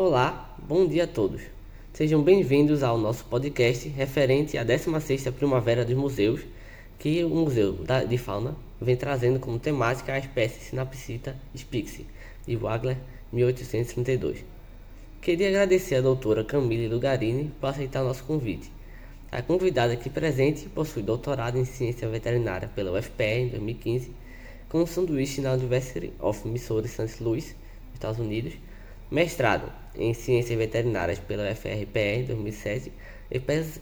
Olá, bom dia a todos. Sejam bem-vindos ao nosso podcast referente à 16ª Primavera dos Museus, que o Museu de Fauna vem trazendo como temática a espécie Sinapsita spixi, de Wagner, 1832. Queria agradecer à doutora Camille Lugarini por aceitar o nosso convite. A convidada aqui presente possui doutorado em Ciência Veterinária pela UFPE em 2015, com um sanduíche na University of Missouri St. Louis, Estados Unidos, mestrado em Ciências Veterinárias pela em 2007,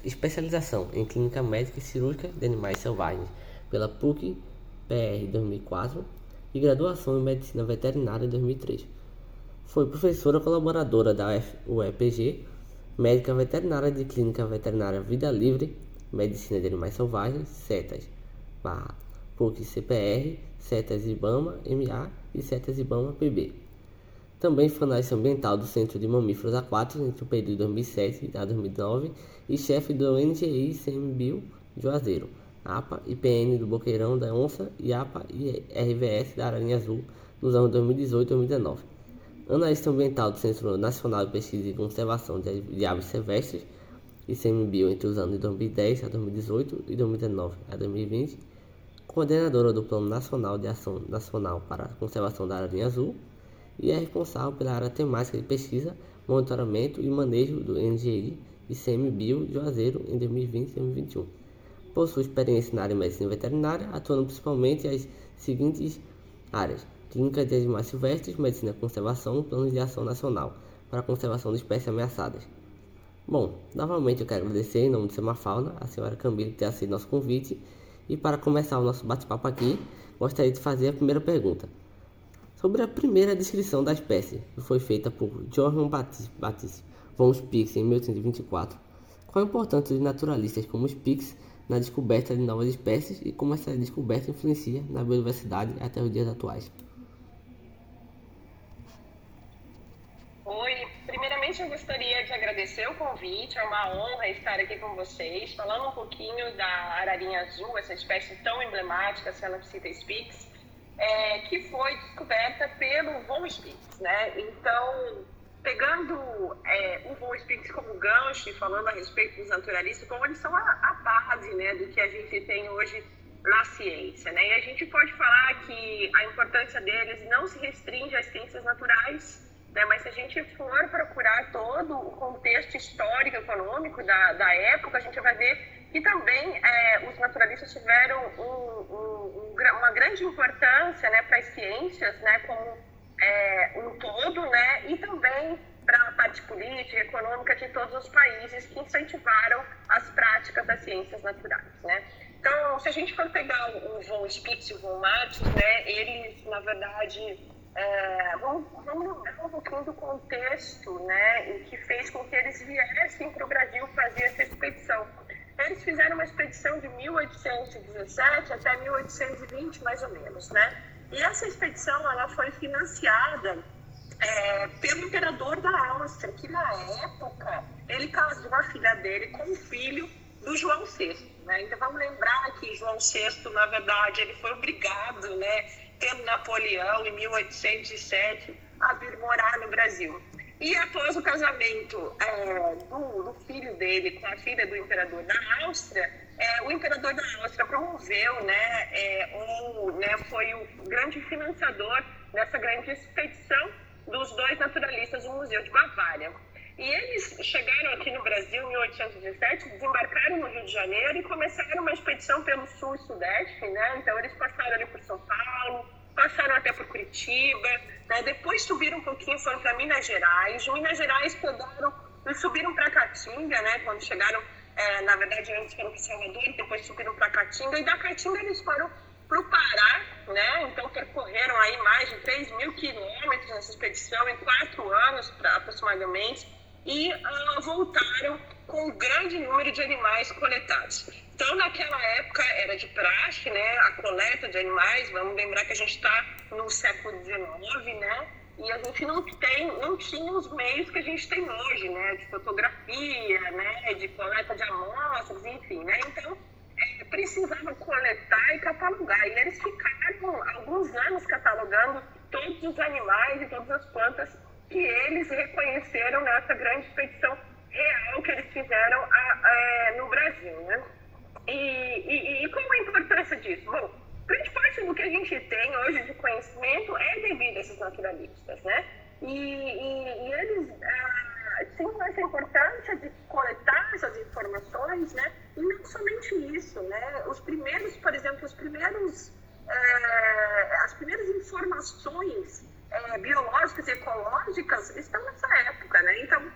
especialização em Clínica Médica e Cirúrgica de Animais Selvagens pela PUC PR 2004 e graduação em Medicina Veterinária em 2003. Foi professora colaboradora da UEPG, médica veterinária de Clínica Veterinária Vida Livre, Medicina de Animais Selvagens, CETAS, PUC CPR, CETAS IBAMA MA e CETAS IBAMA PB. Também foi analista ambiental do Centro de Mamíferos Aquáticos entre o período de 2007 a 2009 e chefe do NGI CMBio Juazeiro, APA e PN do Boqueirão da Onça e APA e RVS da Aranha Azul nos anos 2018 e 2019. Analista ambiental do Centro Nacional de Pesquisa e Conservação de Aves Silvestres ICMBio entre os anos de 2010 a 2018 e 2019 a 2020. Coordenadora do Plano Nacional de Ação Nacional para a Conservação da Aranha Azul e é responsável pela área temática de pesquisa, monitoramento e manejo do NGI e CMBio Juazeiro em 2020 e 2021. Possui experiência na área de medicina veterinária, atuando principalmente as seguintes áreas: clínica de animais silvestres, medicina conservação, planos de ação nacional para a conservação de espécies ameaçadas. Bom, novamente eu quero agradecer em nome do Semafauna a senhora Camila por ter aceito nosso convite e para começar o nosso bate-papo aqui, gostaria de fazer a primeira pergunta sobre a primeira descrição da espécie, que foi feita por Johann Baptist von Spix em 1824. Qual a importância de naturalistas como Spix na descoberta de novas espécies e como essa descoberta influencia na biodiversidade até os dias atuais? Oi, primeiramente eu gostaria de agradecer o convite, é uma honra estar aqui com vocês, falando um pouquinho da ararinha azul, essa espécie tão emblemática, Celapsita spix é, que foi descoberta pelo Von Spitz, né? Então, pegando é, o Von Spitz como gancho e falando a respeito dos naturalistas, como eles são a, a, base, né, do que a gente tem hoje na ciência, né? E a gente pode falar que a importância deles não se restringe às ciências naturais, né? Mas se a gente for procurar todo o contexto histórico, econômico da, da época, a gente vai ver que também é, os naturalistas tiveram um, um, um, uma grande importância né, para as ciências né, como é, um todo, né, e também para a parte política e econômica de todos os países que incentivaram as práticas das ciências naturais. Né. Então, se a gente for pegar o Von Spitz e o Von Martins, né, eles, na verdade, é, vamos, vamos lembrar um pouquinho do contexto né, que fez com que eles viessem para o Brasil fazer essa expedição. Eles fizeram uma expedição de 1817 até 1820, mais ou menos, né? E essa expedição ela foi financiada é, pelo imperador da Áustria, que na época ele casou a filha dele com o filho do João VI. Né? Então vamos lembrar que João VI, na verdade, ele foi obrigado, né, pelo Napoleão em 1807, a vir morar no Brasil. E após o casamento é, do, do, filho dele com a filha do imperador da Áustria, é, o imperador da Áustria promoveu, né, é, né, foi o grande financiador dessa grande expedição dos dois naturalistas do Museu de Bavária. E eles chegaram aqui no Brasil em 1817, desembarcaram no Rio de Janeiro e começaram uma expedição pelo sul e sudeste, né? Então eles passaram ali por São Paulo, passaram até por Curitiba, né? depois subiram um pouquinho, foram para Minas Gerais. De Minas Gerais pegaram e subiram para Caatinga, né? Quando chegaram, é, na verdade, antes foram para Salvador, depois subiram para Caatinga. E da Caatinga eles foram para o Pará, né? Então percorreram aí mais de 3 mil quilômetros nessa expedição em quatro anos, pra, aproximadamente, e uh, voltaram com um grande número de animais coletados. Então, naquela época, era de praxe, né, a coleta de animais. Vamos lembrar que a gente está no século XIX, né? E a gente não tem, não tinha os meios que a gente tem hoje, né? De fotografia, né? De coleta de amostras, enfim, né? Então, é, precisava coletar e catalogar. E eles ficaram alguns anos catalogando todos os animais e todas as plantas que eles reconheceram nessa grande expedição real que eles fizeram a, a, no Brasil. Né? E, e, e, qual a importância disso? Bom, grande parte do que a gente tem hoje de conhecimento é devido a esses naturalistas, né? E, e eles ah, tinham essa importância de coletar essas informações, né? E não somente isso, né? Os primeiros, por exemplo, os primeiros, eh, as primeiras informações eh, biológicas e ecológicas estão nessa época, né? Então,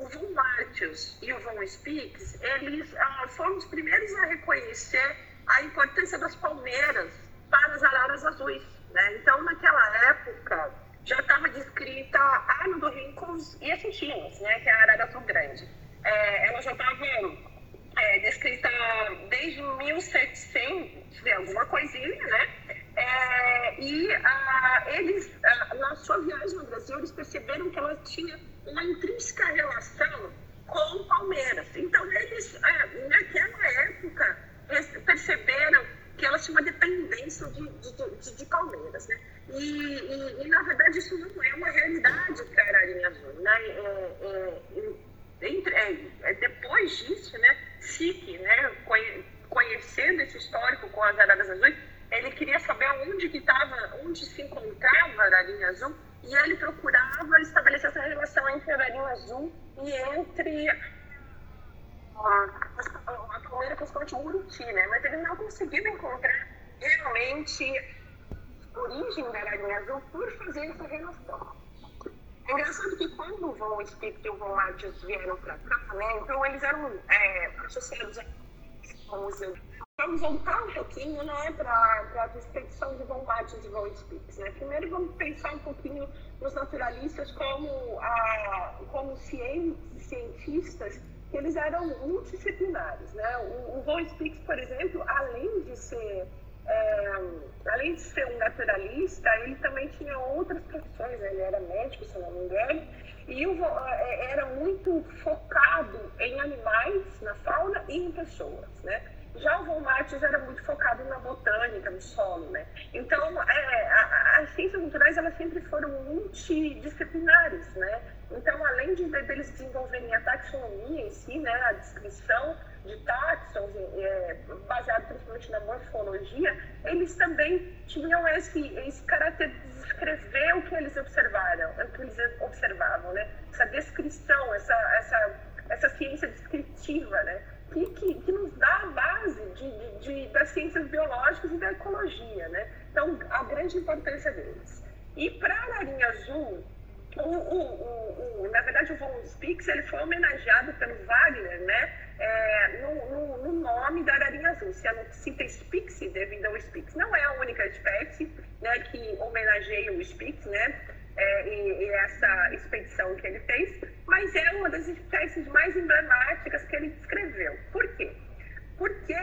o Von Martius e o Von Speaks, eles ah, foram os primeiros a reconhecer a importância das palmeiras para as araras azuis. Né? Então, naquela época, já estava descrita a Anodorhynchus e a Cintinas, né? que é a arara azul grande. É, ela já estava é, descrita desde 1700, alguma coisinha, né? É, e ah, eles, ah, na sua viagem no Brasil, eles perceberam que ela tinha uma intrínseca relação com o Palmeiras. Então, eles, é, naquela época, perceberam que ela tinha uma dependência de, de, de, de Palmeiras. Né? E, e, e, na verdade, isso não é uma realidade para a Azul. Né? É, é, entre, é, é, depois disso, né, SIC, né, conhecendo esse histórico com as araras azuis, ele queria saber onde que estava, onde se encontrava a ararinha azul e ele procurava estabelecer essa relação entre a Marinho Azul e entre a, Palmeira, principalmente o Uruti, né? Mas ele não conseguiu encontrar realmente a origem da Marinho Azul por fazer essa relação. É engraçado que quando o Von Spirit e o Von Martius vieram para cá, né? Então eles eram é, associados ao Museu Vamos voltar um pouquinho né, para a expedição de Bombardier de Voice Né? Primeiro vamos pensar um pouquinho nos naturalistas como, a, como cientistas, que eles eram multidisciplinares. Né? O, o Voice por exemplo, além de ser é, além de ser um naturalista, ele também tinha outras profissões. Né? Ele era médico, se não me engano, e o, é, era muito focado em animais, na fauna e em pessoas. Né? Já o Von Martins era muito focado na botânica, no solo, né? Então, é, as ciências culturais, elas sempre foram multidisciplinares, né? Então, além de deles desenvolverem a taxonomia em si, né, a descrição de táxons, é, baseado principalmente na morfologia, eles também tinham esse, esse caráter de descrever o que eles observaram, o que eles observavam, né? Essa descrição, essa, essa, essa ciência descritiva, né? Que, que, que nos dá a base de, de, de, das ciências biológicas e da ecologia, né? Então, a grande importância deles. E para a Ararinha Azul, o, o, o, na verdade, o Von Spix ele foi homenageado pelo Wagner, né? É, no, no, no, nome da ararinha azul. Se ela cita Spix devido ao Spix. Não é a única espécie né, que homenageia o Spix, né? É, e, e, essa expedição que ele fez, mas é uma das espécies mais emblemáticas que ele descreveu. Por quê? Porque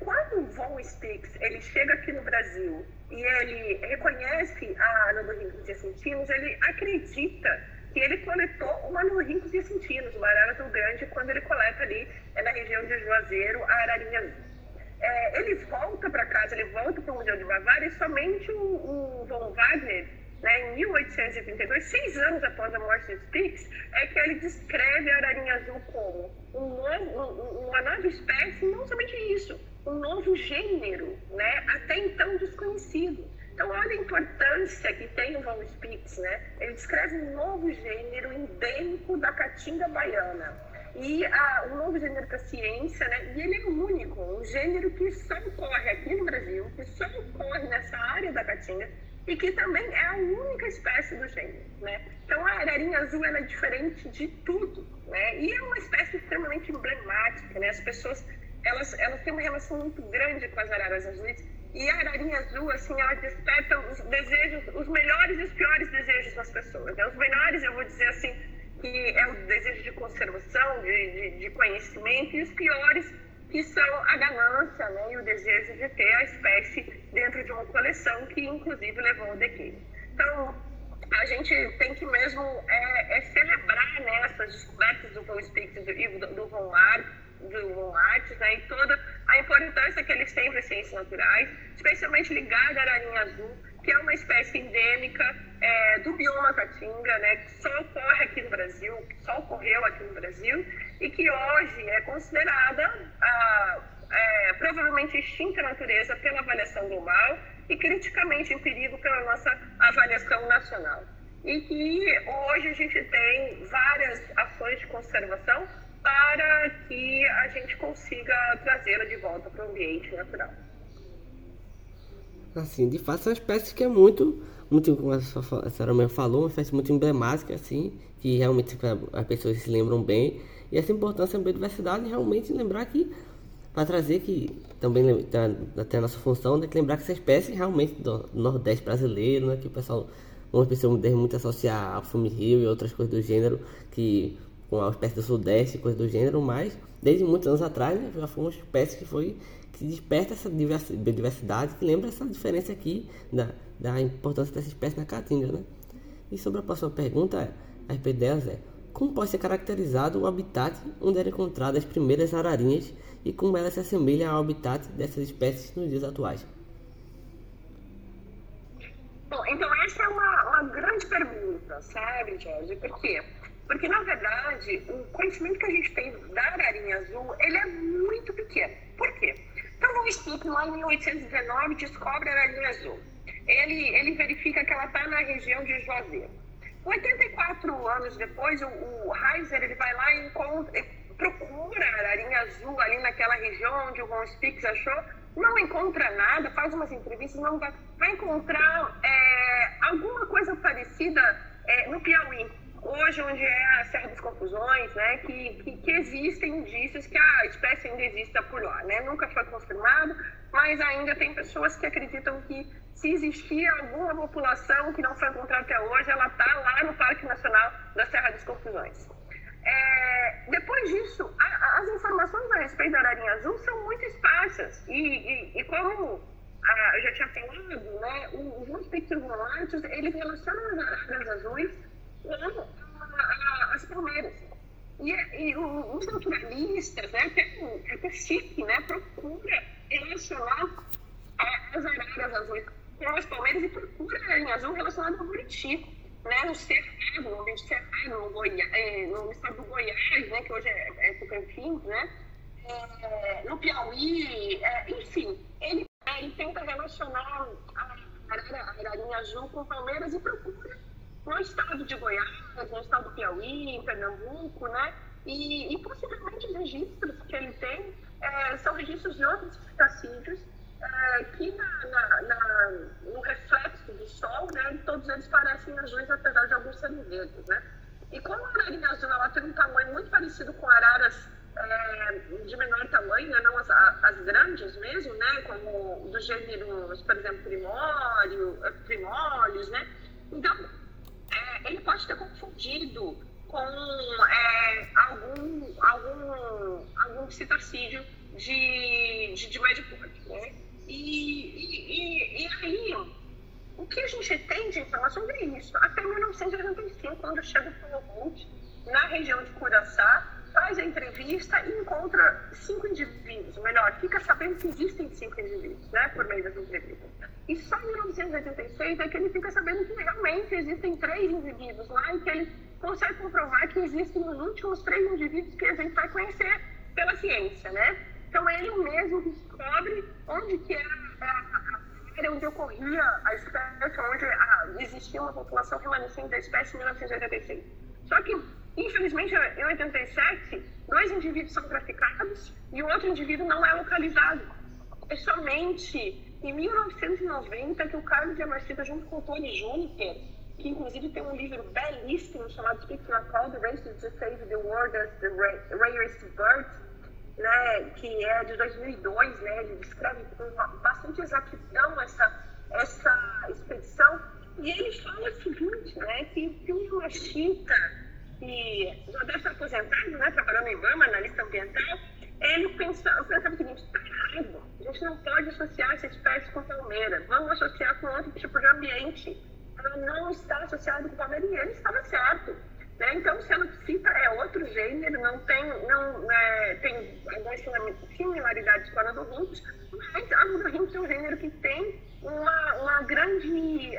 quando o Von Spix ele chega aqui no Brasil e ele reconhece a Anorhynchus diacentinos, ele acredita que ele coletou uma Anorhynchus diacentinos, uma arara tão grande, quando ele coleta ali é na região de Juazeiro a ararinha. É, ele volta para casa, ele volta para o Museu de Bavária e somente o, o Von Wagner né, em 1832, seis anos após a morte de Spix, é que ele descreve a ararinha azul como um novo, uma nova espécie, não somente isso, um novo gênero, né, até então desconhecido. Então, olha a importância que tem o Von Spix, né? Ele descreve um novo gênero endêmico da caatinga baiana. E a, um novo gênero para ciência, né? E ele é único, um gênero que só ocorre aqui no Brasil, que só ocorre nessa área da caatinga, e que também é a única espécie do gênero, né? Então a ararinha azul é diferente de tudo, né? E é uma espécie extremamente emblemática, né? As pessoas elas elas têm uma relação muito grande com as araras azuis e a ararinha azul assim ela desperta os desejos, os melhores e os piores desejos das pessoas. Né? Os melhores eu vou dizer assim que é o desejo de conservação, de, de, de conhecimento e os piores que são a ganância né, e o desejo de ter a espécie dentro de uma coleção, que inclusive levou ao declínio. Então, a gente tem que mesmo é, é celebrar né, essas descobertas do Von Spix e do, do Von do Von né, e toda a importância que eles têm para as ciências naturais, especialmente ligada à ararinha azul, que é uma espécie endêmica é, do bioma Caatinga, né, que só ocorre aqui no Brasil, que só ocorreu aqui no Brasil, e que hoje é considerada a, é, provavelmente extinta natureza pela avaliação global e criticamente em perigo pela nossa avaliação nacional. E que hoje a gente tem várias ações de conservação para que a gente consiga trazê-la de volta para o ambiente natural. Assim, de fato, são espécies que é muito, muito como a senhora mesmo falou, uma espécie muito emblemática, assim, que realmente as pessoas se lembram bem. E essa importância da biodiversidade realmente lembrar que, para trazer que também tem a nossa função, né, que lembrar que essa espécie realmente do Nordeste brasileiro, né, que o pessoal, uma pessoa deve muito associar ao filme Rio e outras coisas do gênero, que com a espécie do Sudeste, coisas do gênero, mas desde muitos anos atrás né, já foi uma espécie que foi que desperta essa biodiversidade, que lembra essa diferença aqui da, da importância dessa espécie na caatinga, né? E sobre a próxima pergunta, a respeito delas é como pode ser caracterizado o habitat onde eram encontradas as primeiras ararinhas e como elas se assemelham ao habitat dessas espécies nos dias atuais? Bom, então essa é uma, uma grande pergunta, sabe, Jorge? Por quê? Porque, na verdade, o conhecimento que a gente tem da ararinha azul, ele é muito pequeno. Por quê? Então, o Speak, lá em 1819, descobre a ararinha azul. Ele, ele verifica que ela está na região de Juazeiro. 84 anos depois, o, o Heiser ele vai lá e encontra, procura a ararinha azul ali naquela região onde o Von Spix achou, não encontra nada, faz umas entrevistas, não vai, vai encontrar é, alguma coisa parecida é, no Piauí hoje onde é a Serra das Confusões, né, que, que, que, existem indícios que a espécie ainda exista por lá, né, nunca foi confirmado, mas ainda tem pessoas que acreditam que se existia alguma população que não foi encontrada até hoje, ela está lá no Parque Nacional da Serra das Confusões. É, depois disso, a, as informações a respeito da ararinha azul são muito esparsas e, e, e como a, eu já tinha falado, né, os espectros volantes, eles relacionam as araras azuis as palmeiras. E, e os naturalistas, né, até, até chique, né, procura relacionar as araras azuis com as palmeiras e procura aranha azul relacionada ao Buriti. Né, no Cerrado, no ambiente Cerrado, no, é, no estado do Goiás, né, que hoje é, é Tocantins, né, é, no Piauí, é, enfim, ele, ele tenta relacionar a, arara, a ararinha azul com palmeiras e procura no estado de Goiás, no estado do Piauí, em Pernambuco, né? E, e possivelmente os registros que ele tem é, são registros de outros ptacídeos é, que na, na, na, no reflexo do sol, né, todos eles parecem azuis, apesar de alguns serem verdes, né? E como a ararinha azul ela tem um tamanho muito parecido com araras é, de menor tamanho, né, não as, as, grandes mesmo, né, como dos gêneros, por exemplo, primório, primórios, né? Então, ele pode ter confundido com é, algum, algum, algum citocídio de, de, de médio. Né? E, e, e, e, aí, o que a gente tem de informação é isso. Até 1985, quando chega o Paulo na região de Curaçá, faz a entrevista e encontra cinco indivíduos, melhor, fica sabendo que existem cinco indivíduos, né, por meio das entrevistas. E só em 1986 é que ele fica sabendo que realmente existem três indivíduos lá e que ele consegue comprovar que existem os últimos três indivíduos que a gente vai conhecer pela ciência, né? Então ele mesmo descobre onde que era a, área onde ocorria a espécie, onde a, existia uma população remanescente da espécie em 1986. Só que Infelizmente, em 87, dois indivíduos são traficados e o outro indivíduo não é localizado. É somente em 1990 que o Carlos Diamarcita, junto com o Tony Juniper, que inclusive tem um livro belíssimo chamado Speak Not Call, The Race to Save the World as the Rarest Bird, né, que é de 2002, né, ele descreve com bastante exatidão essa, essa expedição, e ele fala o seguinte, né, que, que o Yamashita que já deve estar aposentado, né, trabalhando em Bama, analista ambiental, ele pensava, pensava o seguinte, está errado, a gente não pode associar essa espécie com palmeira, vamos associar com outro tipo de ambiente. Ela não está associada com palmeira e ele estava certo. Né? Então, cita é outro gênero, não tem, não, é, tem algumas similaridades com a Anodorhynchus, mas a Anodorhynchus é um gênero que tem uma, uma grande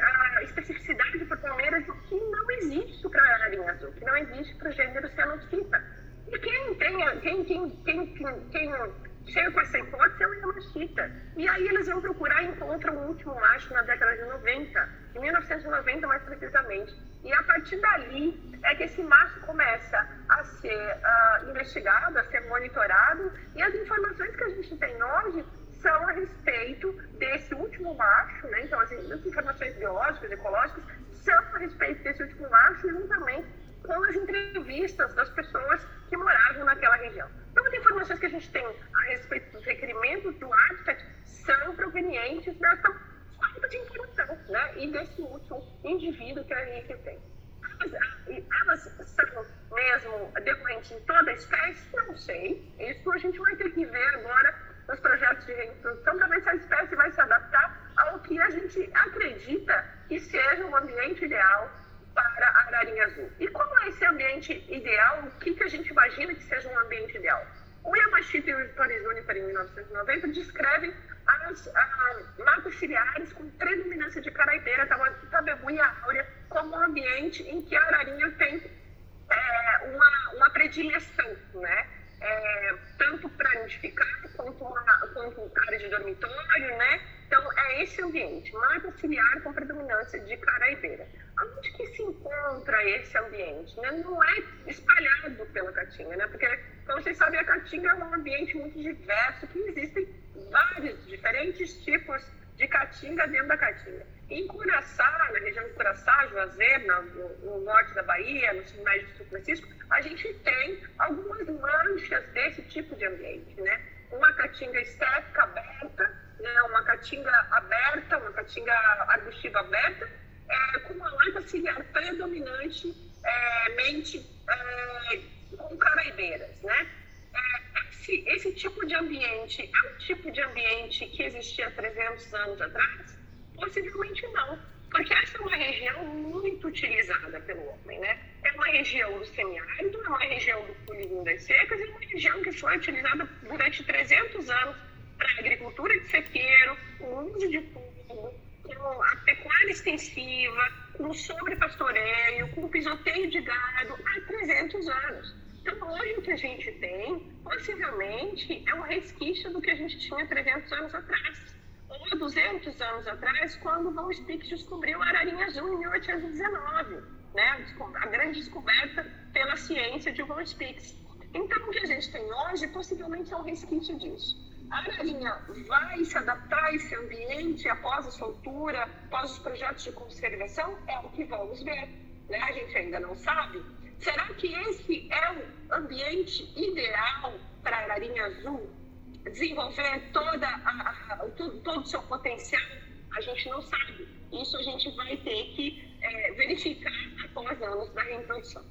ararinha azul, que não existe para o gênero cenopsita. E quem tem, quem, quem, quem, chega com essa hipótese é o Yamashita. E aí eles vão procurar e encontram o último macho na década de 90, em 1990 mais precisamente. E a partir dali é que esse macho começa a ser uh, investigado, a ser monitorado, e as informações que a gente tem hoje são a respeito desse último macho, né? Então, as informações biológicas, ecológicas, são a respeito desse último macho, juntamente com as entrevistas das pessoas que moravam naquela região. Então, as informações que a gente tem a respeito dos requerimentos do habitat são provenientes dessa falta de informação, né? E desse último indivíduo que a gente tem. Elas, elas são mesmo decorrentes em toda a espécie? Não sei. Isso a gente vai ter que ver agora nos projetos de reintrodução para ver se a espécie vai se adaptar ao que a gente acredita que seja o um ambiente ideal para ararinha azul. E como é esse ambiente ideal? O que, que a gente imagina que seja um ambiente ideal? O Yamashita e o Paris Juniper, em 1990, descrevem as matas ciliares com predominância de caraibeira, tabebu e áurea, como um ambiente em que a ararinha tem é, uma, uma predileção, né? É, tanto para nidificar quanto, uma, quanto área de dormitório, né? Então, é esse ambiente, mata ciliar com predominância de caraibeira. Onde que se encontra esse ambiente? Né? Não é espalhado pela Caatinga, né? Porque, como vocês sabem, a Caatinga é um ambiente muito diverso, que existem vários diferentes tipos de Caatinga dentro da Caatinga. Em Curaçá, na região de Curaçá, Juazeiro, no, no, norte da Bahia, no sul de São Francisco, a gente tem algumas manchas desse tipo de ambiente, né? Uma caatinga estética aberta, né? uma caatinga aberta, uma caatinga arbustiva aberta, é, com uma lata ciliar predominante, é, é, com caraibeiras, né? É, esse, esse tipo de ambiente é um tipo de ambiente que existia há 300 anos atrás? Possivelmente não, porque essa é uma região muito utilizada pelo homem, né? É uma região do semiárido, é uma região do pulido das secas, é uma região que foi utilizada durante 300 anos para agricultura de sequeiro, o uso de fundo, com a pecuária extensiva, com sobrepastoreio, com pisoteio de gado há 300 anos. Então, hoje o que a gente tem, possivelmente, é um resquício do que a gente tinha 300 anos atrás. Ou 200 anos atrás, quando Von Spix descobriu a ararinha azul em 1819, né? a grande descoberta pela ciência de Von Spix. Então, o que a gente tem hoje, possivelmente, é um resquício disso. A ararinha vai se adaptar a esse ambiente após a soltura, após os projetos de conservação? É o que vamos ver. Né? A gente ainda não sabe. Será que esse é o ambiente ideal para a ararinha azul desenvolver toda a, a, todo, todo o seu potencial? A gente não sabe. Isso a gente vai ter que é, verificar após anos da reintrodução.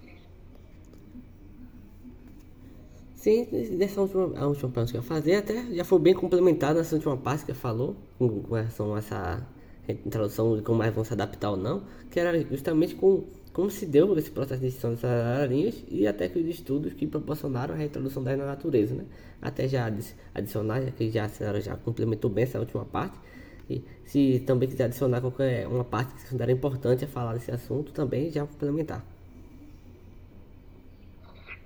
Sim, dessa última, a última parte que eu fazer, até já foi bem complementado nessa última parte que falou, com relação a essa introdução de como mais vão se adaptar ou não, que era justamente com como se deu esse processo de extinção dessas ararinhas e até que os estudos que proporcionaram a reintrodução da na natureza, né? Até já adicionar, já que já a senhora já complementou bem essa última parte, e se também quiser adicionar qualquer uma parte que considera importante a falar desse assunto, também já complementar.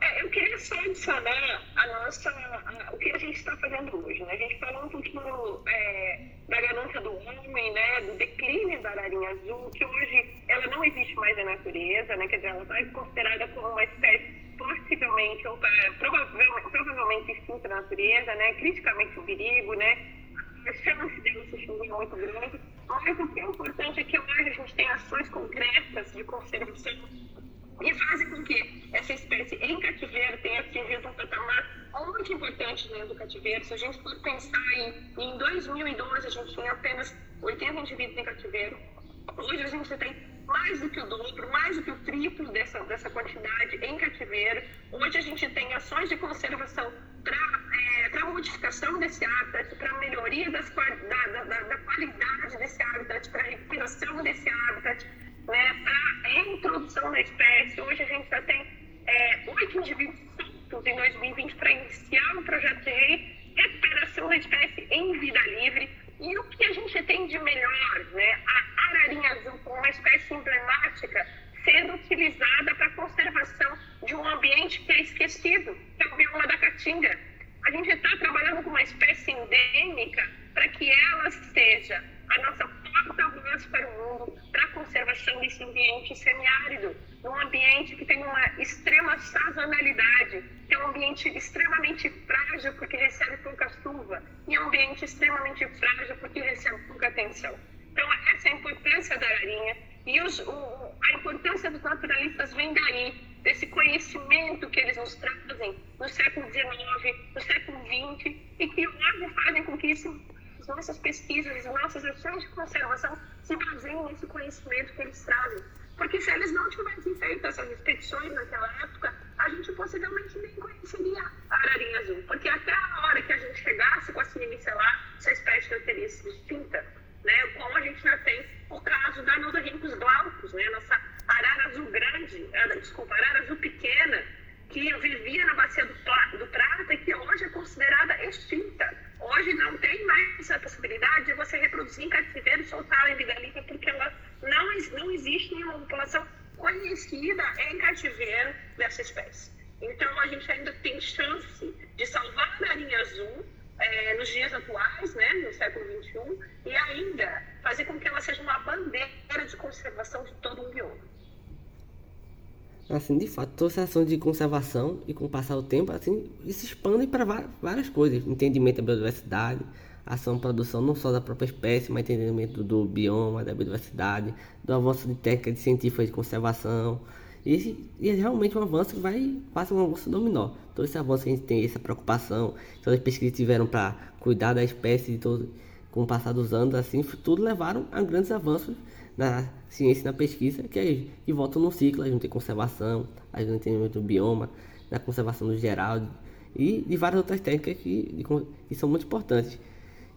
É, eu queria só adicionar a nossa, a, o que a gente está fazendo hoje. Né? A gente falou um pouquinho é, da ganância do homem, né? do declínio da ararinha azul, que hoje ela não existe mais na natureza, né? quer dizer, ela está considerada como uma espécie possivelmente, ou é, provavelmente, provavelmente extinta na natureza, né? criticamente o perigo, né? a chance dela se extinguir é muito grande. Mas o que é importante é que hoje a gente tem ações concretas de conservação e fazem com que essa espécie em cativeiro tenha atingido um patamar muito importante dentro do cativeiro. Se a gente for pensar em, em 2012, a gente tinha apenas 80 indivíduos em cativeiro. Hoje a gente tem mais do que o dobro, mais do que o triplo dessa, dessa quantidade em cativeiro. Hoje a gente tem ações de conservação para é, modificação desse hábitat, para melhoria das, da, da, da, qualidade gente já tem é, oito indivíduos soltos em 2020 pouca atenção. Então, essa é a importância da ararinha, e os, o, a importância dos naturalistas vem daí, desse conhecimento que eles nos trazem no século XIX, no século XX, e que hoje fazem com que isso as nossas pesquisas, as nossas ações de conservação se baseiem nesse conhecimento que eles trazem. Porque se eles não tivessem feito essas expedições naquela época, a gente possivelmente nem conheceria a ararinha azul. Porque até a hora que a gente chegasse com a simicelar, essa espécie já teria sido extinta. Né? Como a gente já tem o caso da Nodorhynchus glaucus, né? nossa arara azul grande, eh, desculpa, arara azul pequena, que vivia na bacia do, do Prata e que hoje é considerada extinta. Hoje não tem mais essa possibilidade de você reproduzir em cativeiro e soltar em livre, porque ela não, não existe nenhuma população conhecida em cativeiro dessa espécie. Então, a gente ainda tem chance de salvar a narinha azul é, nos dias atuais, né, no século XXI, e ainda fazer com que ela seja uma bandeira de conservação de todo um bioma. Assim, de fato, toda essa ação de conservação e com o passar do tempo, assim, se expandem para várias coisas. Entendimento da biodiversidade, ação produção não só da própria espécie, mas entendimento do bioma, da biodiversidade, do avanço de técnicas científicas de conservação. E, e é realmente um avanço que vai quase um avanço dominó. Todo esse avanço que a gente tem, essa preocupação, todas as pesquisas que tiveram para cuidar da espécie de todo, com o passar dos anos, assim, tudo levaram a grandes avanços na ciência e na pesquisa, que, é, que voltam no ciclo, a gente tem conservação, a gente tem entendimento do bioma, da conservação no geral e de várias outras técnicas que, de, que são muito importantes.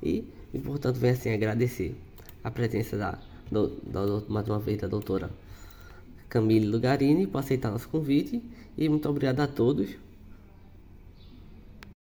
E, e, portanto, venho assim agradecer a presença da, do, da, mais uma vez da doutora Camille Lugarini por aceitar nosso convite e muito obrigado a todos.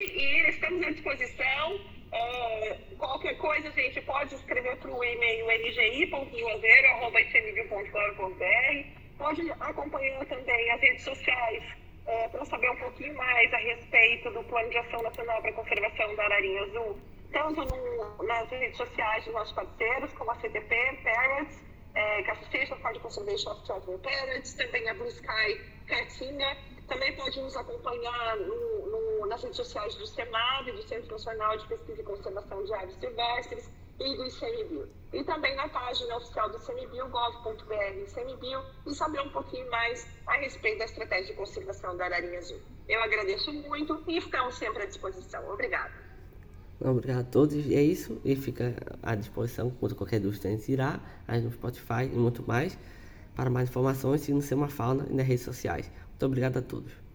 E estamos à disposição. É, qualquer coisa, a gente pode escrever para o e-mail lgi.juazeiro.icmv.org.br. Pode acompanhar também as redes sociais é, para saber um pouquinho mais a respeito do Plano de Ação Nacional para a Conservação da Ararinha Azul, tanto no, nas redes sociais dos nossos parceiros, como a CTP, Parrots, é, que é a Association for the Conservation of Tropical Parrots, também a Blue Sky Caatinga. Também pode nos acompanhar no, no, nas redes sociais do CEMAB, do Centro Nacional de Pesquisa e Conservação de Aves Silvestres, e do ICMBio. E também na página oficial do ICMBio, gov.br ICMBio, e saber um pouquinho mais a respeito da estratégia de conservação da ararinha azul. Eu agradeço muito e estamos sempre à disposição. Obrigada. Obrigado a todos. E é isso. E fica à disposição quando qualquer dúvida a gente irá aí no Spotify e muito mais. Para mais informações, siga no Sema Fauna e nas redes sociais. Muito obrigado a todos.